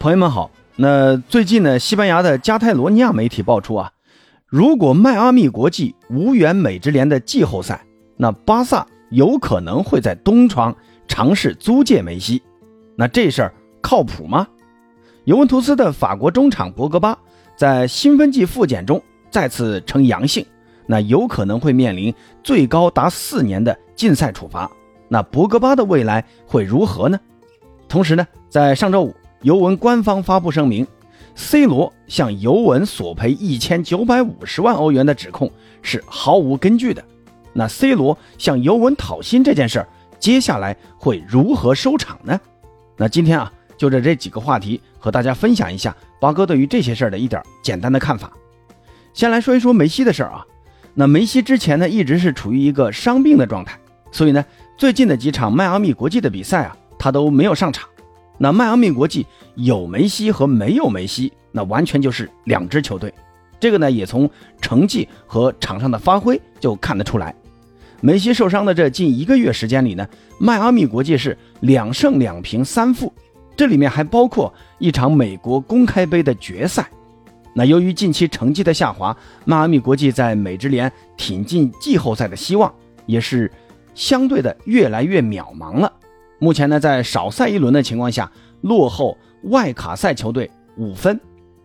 朋友们好，那最近呢，西班牙的加泰罗尼亚媒体爆出啊，如果迈阿密国际无缘美职联的季后赛，那巴萨有可能会在东窗尝试租借梅西。那这事儿靠谱吗？尤文图斯的法国中场博格巴在兴奋剂复检中再次呈阳性，那有可能会面临最高达四年的禁赛处罚。那博格巴的未来会如何呢？同时呢，在上周五。尤文官方发布声明，C 罗向尤文索赔一千九百五十万欧元的指控是毫无根据的。那 C 罗向尤文讨薪这件事儿，接下来会如何收场呢？那今天啊，就着这几个话题和大家分享一下八哥对于这些事儿的一点简单的看法。先来说一说梅西的事儿啊。那梅西之前呢，一直是处于一个伤病的状态，所以呢，最近的几场迈阿密国际的比赛啊，他都没有上场。那迈阿密国际有梅西和没有梅西，那完全就是两支球队。这个呢，也从成绩和场上的发挥就看得出来。梅西受伤的这近一个月时间里呢，迈阿密国际是两胜两平三负，这里面还包括一场美国公开杯的决赛。那由于近期成绩的下滑，迈阿密国际在美职联挺进季后赛的希望也是相对的越来越渺茫了。目前呢，在少赛一轮的情况下，落后外卡赛球队五分。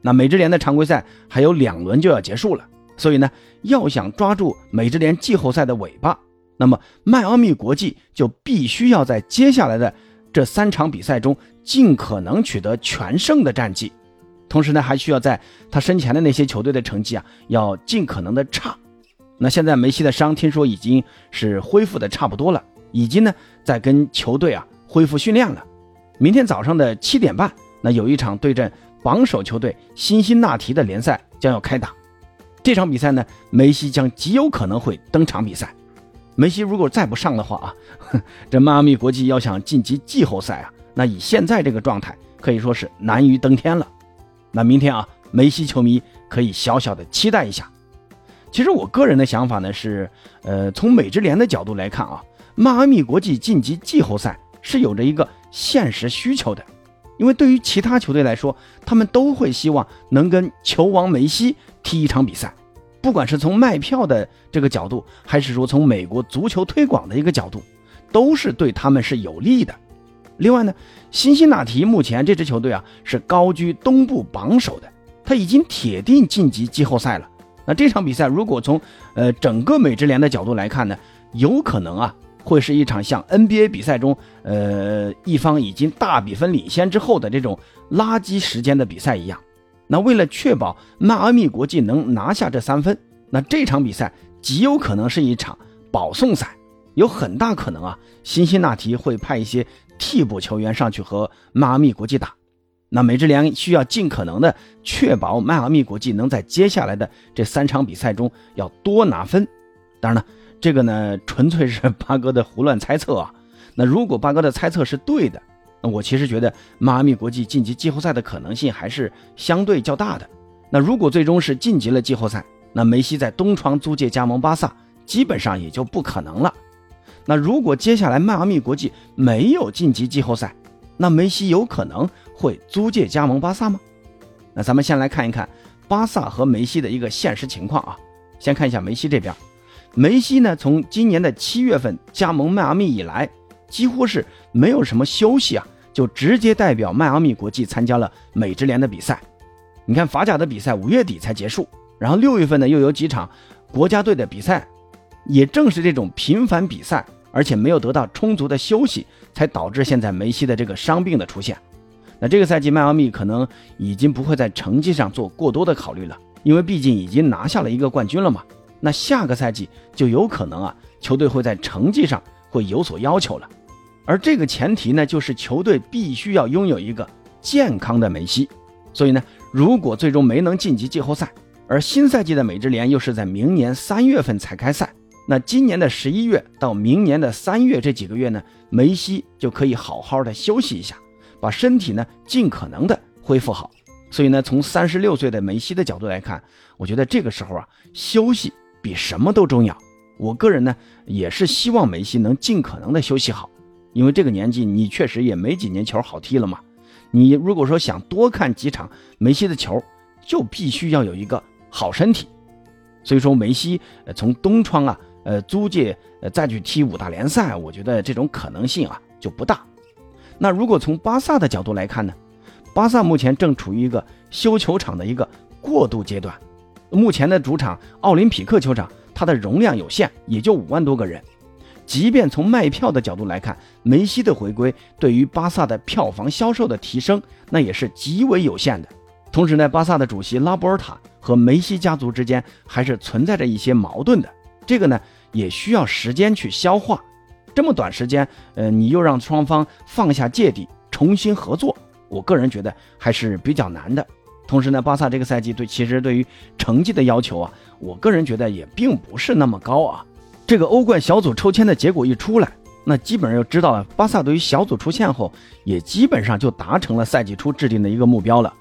那美职联的常规赛还有两轮就要结束了，所以呢，要想抓住美职联季后赛的尾巴，那么迈阿密国际就必须要在接下来的这三场比赛中尽可能取得全胜的战绩，同时呢，还需要在他身前的那些球队的成绩啊，要尽可能的差。那现在梅西的伤听说已经是恢复的差不多了。已经呢在跟球队啊恢复训练了。明天早上的七点半，那有一场对阵榜首球队辛辛那提的联赛将要开打。这场比赛呢，梅西将极有可能会登场比赛。梅西如果再不上的话啊，这迈阿密国际要想晋级季后赛啊，那以现在这个状态可以说是难于登天了。那明天啊，梅西球迷可以小小的期待一下。其实我个人的想法呢是，呃，从美职联的角度来看啊。迈阿密国际晋级季后赛是有着一个现实需求的，因为对于其他球队来说，他们都会希望能跟球王梅西踢一场比赛，不管是从卖票的这个角度，还是说从美国足球推广的一个角度，都是对他们是有利的。另外呢，辛辛那提目前这支球队啊是高居东部榜首的，他已经铁定晋级季后赛了。那这场比赛如果从呃整个美职联的角度来看呢，有可能啊。会是一场像 NBA 比赛中，呃，一方已经大比分领先之后的这种垃圾时间的比赛一样。那为了确保迈阿密国际能拿下这三分，那这场比赛极有可能是一场保送赛，有很大可能啊，辛辛那提会派一些替补球员上去和迈阿密国际打。那美职联需要尽可能的确保迈阿密国际能在接下来的这三场比赛中要多拿分。当然了。这个呢，纯粹是八哥的胡乱猜测啊。那如果八哥的猜测是对的，那我其实觉得迈阿密国际晋级季后赛的可能性还是相对较大的。那如果最终是晋级了季后赛，那梅西在东窗租借加盟巴萨，基本上也就不可能了。那如果接下来迈阿密国际没有晋级季后赛，那梅西有可能会租借加盟巴萨吗？那咱们先来看一看巴萨和梅西的一个现实情况啊。先看一下梅西这边。梅西呢，从今年的七月份加盟迈阿密以来，几乎是没有什么休息啊，就直接代表迈阿密国际参加了美职联的比赛。你看法甲的比赛五月底才结束，然后六月份呢又有几场国家队的比赛。也正是这种频繁比赛，而且没有得到充足的休息，才导致现在梅西的这个伤病的出现。那这个赛季迈阿密可能已经不会在成绩上做过多的考虑了，因为毕竟已经拿下了一个冠军了嘛。那下个赛季就有可能啊，球队会在成绩上会有所要求了，而这个前提呢，就是球队必须要拥有一个健康的梅西。所以呢，如果最终没能晋级季后赛，而新赛季的美职联又是在明年三月份才开赛，那今年的十一月到明年的三月这几个月呢，梅西就可以好好的休息一下，把身体呢尽可能的恢复好。所以呢，从三十六岁的梅西的角度来看，我觉得这个时候啊，休息。比什么都重要。我个人呢，也是希望梅西能尽可能的休息好，因为这个年纪你确实也没几年球好踢了嘛。你如果说想多看几场梅西的球，就必须要有一个好身体。所以说，梅西呃从东窗啊，呃租借呃再去踢五大联赛，我觉得这种可能性啊就不大。那如果从巴萨的角度来看呢？巴萨目前正处于一个修球场的一个过渡阶段。目前的主场奥林匹克球场，它的容量有限，也就五万多个人。即便从卖票的角度来看，梅西的回归对于巴萨的票房销售的提升，那也是极为有限的。同时呢，巴萨的主席拉波尔塔和梅西家族之间还是存在着一些矛盾的，这个呢也需要时间去消化。这么短时间，呃，你又让双方放下芥蒂，重新合作，我个人觉得还是比较难的。同时呢，巴萨这个赛季对其实对于成绩的要求啊，我个人觉得也并不是那么高啊。这个欧冠小组抽签的结果一出来，那基本上就知道了，巴萨对于小组出线后也基本上就达成了赛季初制定的一个目标了。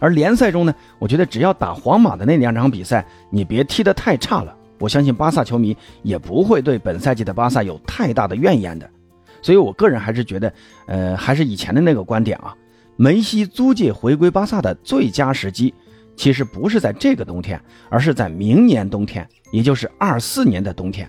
而联赛中呢，我觉得只要打皇马的那两场比赛，你别踢得太差了。我相信巴萨球迷也不会对本赛季的巴萨有太大的怨言的，所以我个人还是觉得，呃，还是以前的那个观点啊，梅西租借回归巴萨的最佳时机，其实不是在这个冬天，而是在明年冬天，也就是二四年的冬天。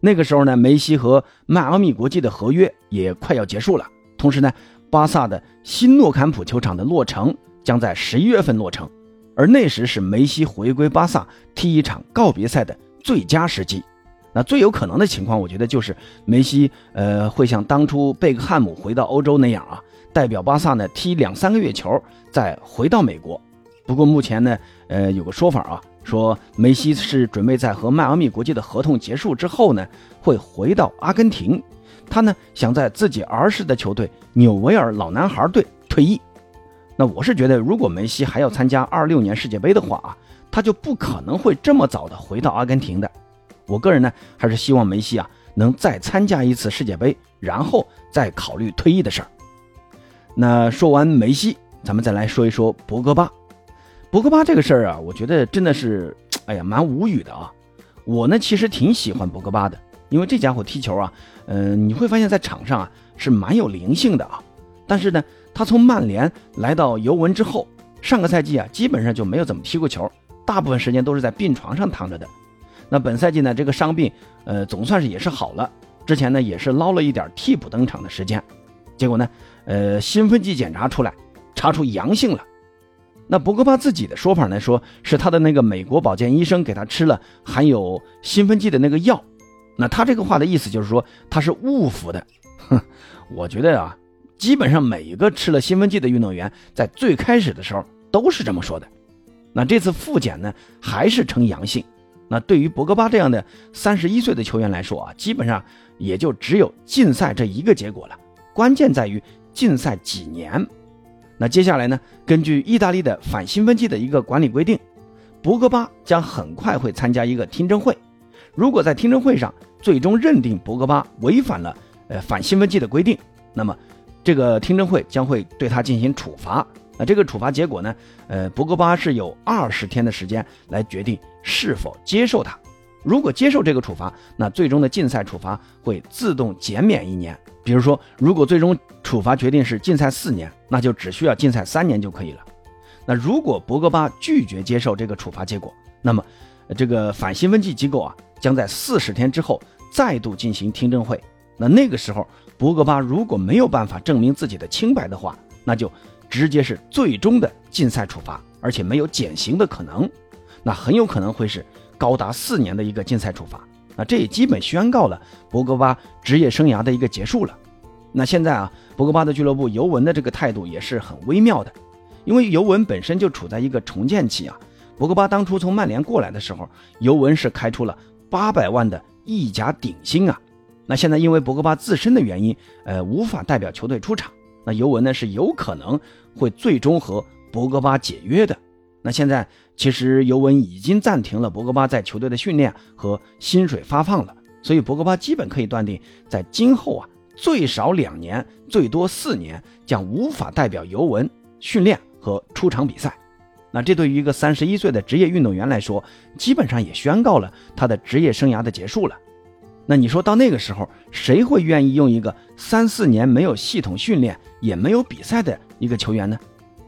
那个时候呢，梅西和迈阿密国际的合约也快要结束了，同时呢，巴萨的新诺坎普球场的落成将在十一月份落成，而那时是梅西回归巴萨踢一场告别赛的。最佳时机，那最有可能的情况，我觉得就是梅西，呃，会像当初贝克汉姆回到欧洲那样啊，代表巴萨呢踢两三个月球，再回到美国。不过目前呢，呃，有个说法啊，说梅西是准备在和迈阿密国际的合同结束之后呢，会回到阿根廷，他呢想在自己儿时的球队纽维尔老男孩队退役。那我是觉得，如果梅西还要参加二六年世界杯的话啊。他就不可能会这么早的回到阿根廷的。我个人呢，还是希望梅西啊能再参加一次世界杯，然后再考虑退役的事儿。那说完梅西，咱们再来说一说博格巴。博格巴这个事儿啊，我觉得真的是，哎呀，蛮无语的啊。我呢，其实挺喜欢博格巴的，因为这家伙踢球啊，嗯，你会发现在场上啊是蛮有灵性的啊。但是呢，他从曼联来到尤文之后，上个赛季啊，基本上就没有怎么踢过球。大部分时间都是在病床上躺着的，那本赛季呢，这个伤病，呃，总算是也是好了。之前呢，也是捞了一点替补登场的时间，结果呢，呃，兴奋剂检查出来，查出阳性了。那博格巴自己的说法来，说是他的那个美国保健医生给他吃了含有兴奋剂的那个药。那他这个话的意思就是说他是误服的。哼，我觉得啊，基本上每一个吃了兴奋剂的运动员，在最开始的时候都是这么说的。那这次复检呢，还是呈阳性。那对于博格巴这样的三十一岁的球员来说啊，基本上也就只有禁赛这一个结果了。关键在于禁赛几年。那接下来呢，根据意大利的反兴奋剂的一个管理规定，博格巴将很快会参加一个听证会。如果在听证会上最终认定博格巴违反了呃反兴奋剂的规定，那么这个听证会将会对他进行处罚。那这个处罚结果呢？呃，博格巴是有二十天的时间来决定是否接受它。如果接受这个处罚，那最终的禁赛处罚会自动减免一年。比如说，如果最终处罚决定是禁赛四年，那就只需要禁赛三年就可以了。那如果博格巴拒绝接受这个处罚结果，那么这个反兴奋剂机构啊，将在四十天之后再度进行听证会。那那个时候，博格巴如果没有办法证明自己的清白的话，那就。直接是最终的禁赛处罚，而且没有减刑的可能，那很有可能会是高达四年的一个禁赛处罚。那这也基本宣告了博格巴职业生涯的一个结束了。那现在啊，博格巴的俱乐部尤文的这个态度也是很微妙的，因为尤文本身就处在一个重建期啊。博格巴当初从曼联过来的时候，尤文是开出了八百万的意甲顶薪啊。那现在因为博格巴自身的原因，呃，无法代表球队出场。那尤文呢是有可能会最终和博格巴解约的。那现在其实尤文已经暂停了博格巴在球队的训练和薪水发放了，所以博格巴基本可以断定，在今后啊最少两年，最多四年将无法代表尤文训练和出场比赛。那这对于一个三十一岁的职业运动员来说，基本上也宣告了他的职业生涯的结束了。那你说到那个时候，谁会愿意用一个三四年没有系统训练也没有比赛的一个球员呢？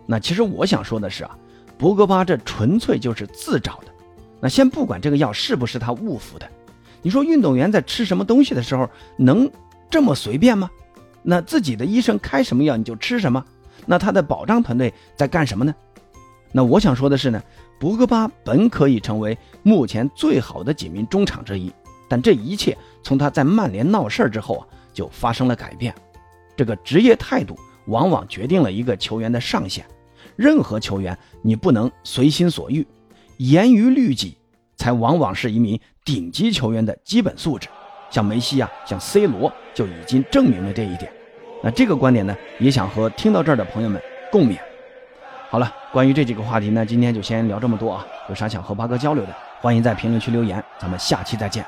那其实我想说的是啊，博格巴这纯粹就是自找的。那先不管这个药是不是他误服的，你说运动员在吃什么东西的时候能这么随便吗？那自己的医生开什么药你就吃什么？那他的保障团队在干什么呢？那我想说的是呢，博格巴本可以成为目前最好的几名中场之一。但这一切从他在曼联闹事儿之后啊，就发生了改变。这个职业态度往往决定了一个球员的上限。任何球员你不能随心所欲，严于律己，才往往是一名顶级球员的基本素质。像梅西啊，像 C 罗就已经证明了这一点。那这个观点呢，也想和听到这儿的朋友们共勉。好了，关于这几个话题呢，今天就先聊这么多啊。有啥想和八哥交流的，欢迎在评论区留言。咱们下期再见。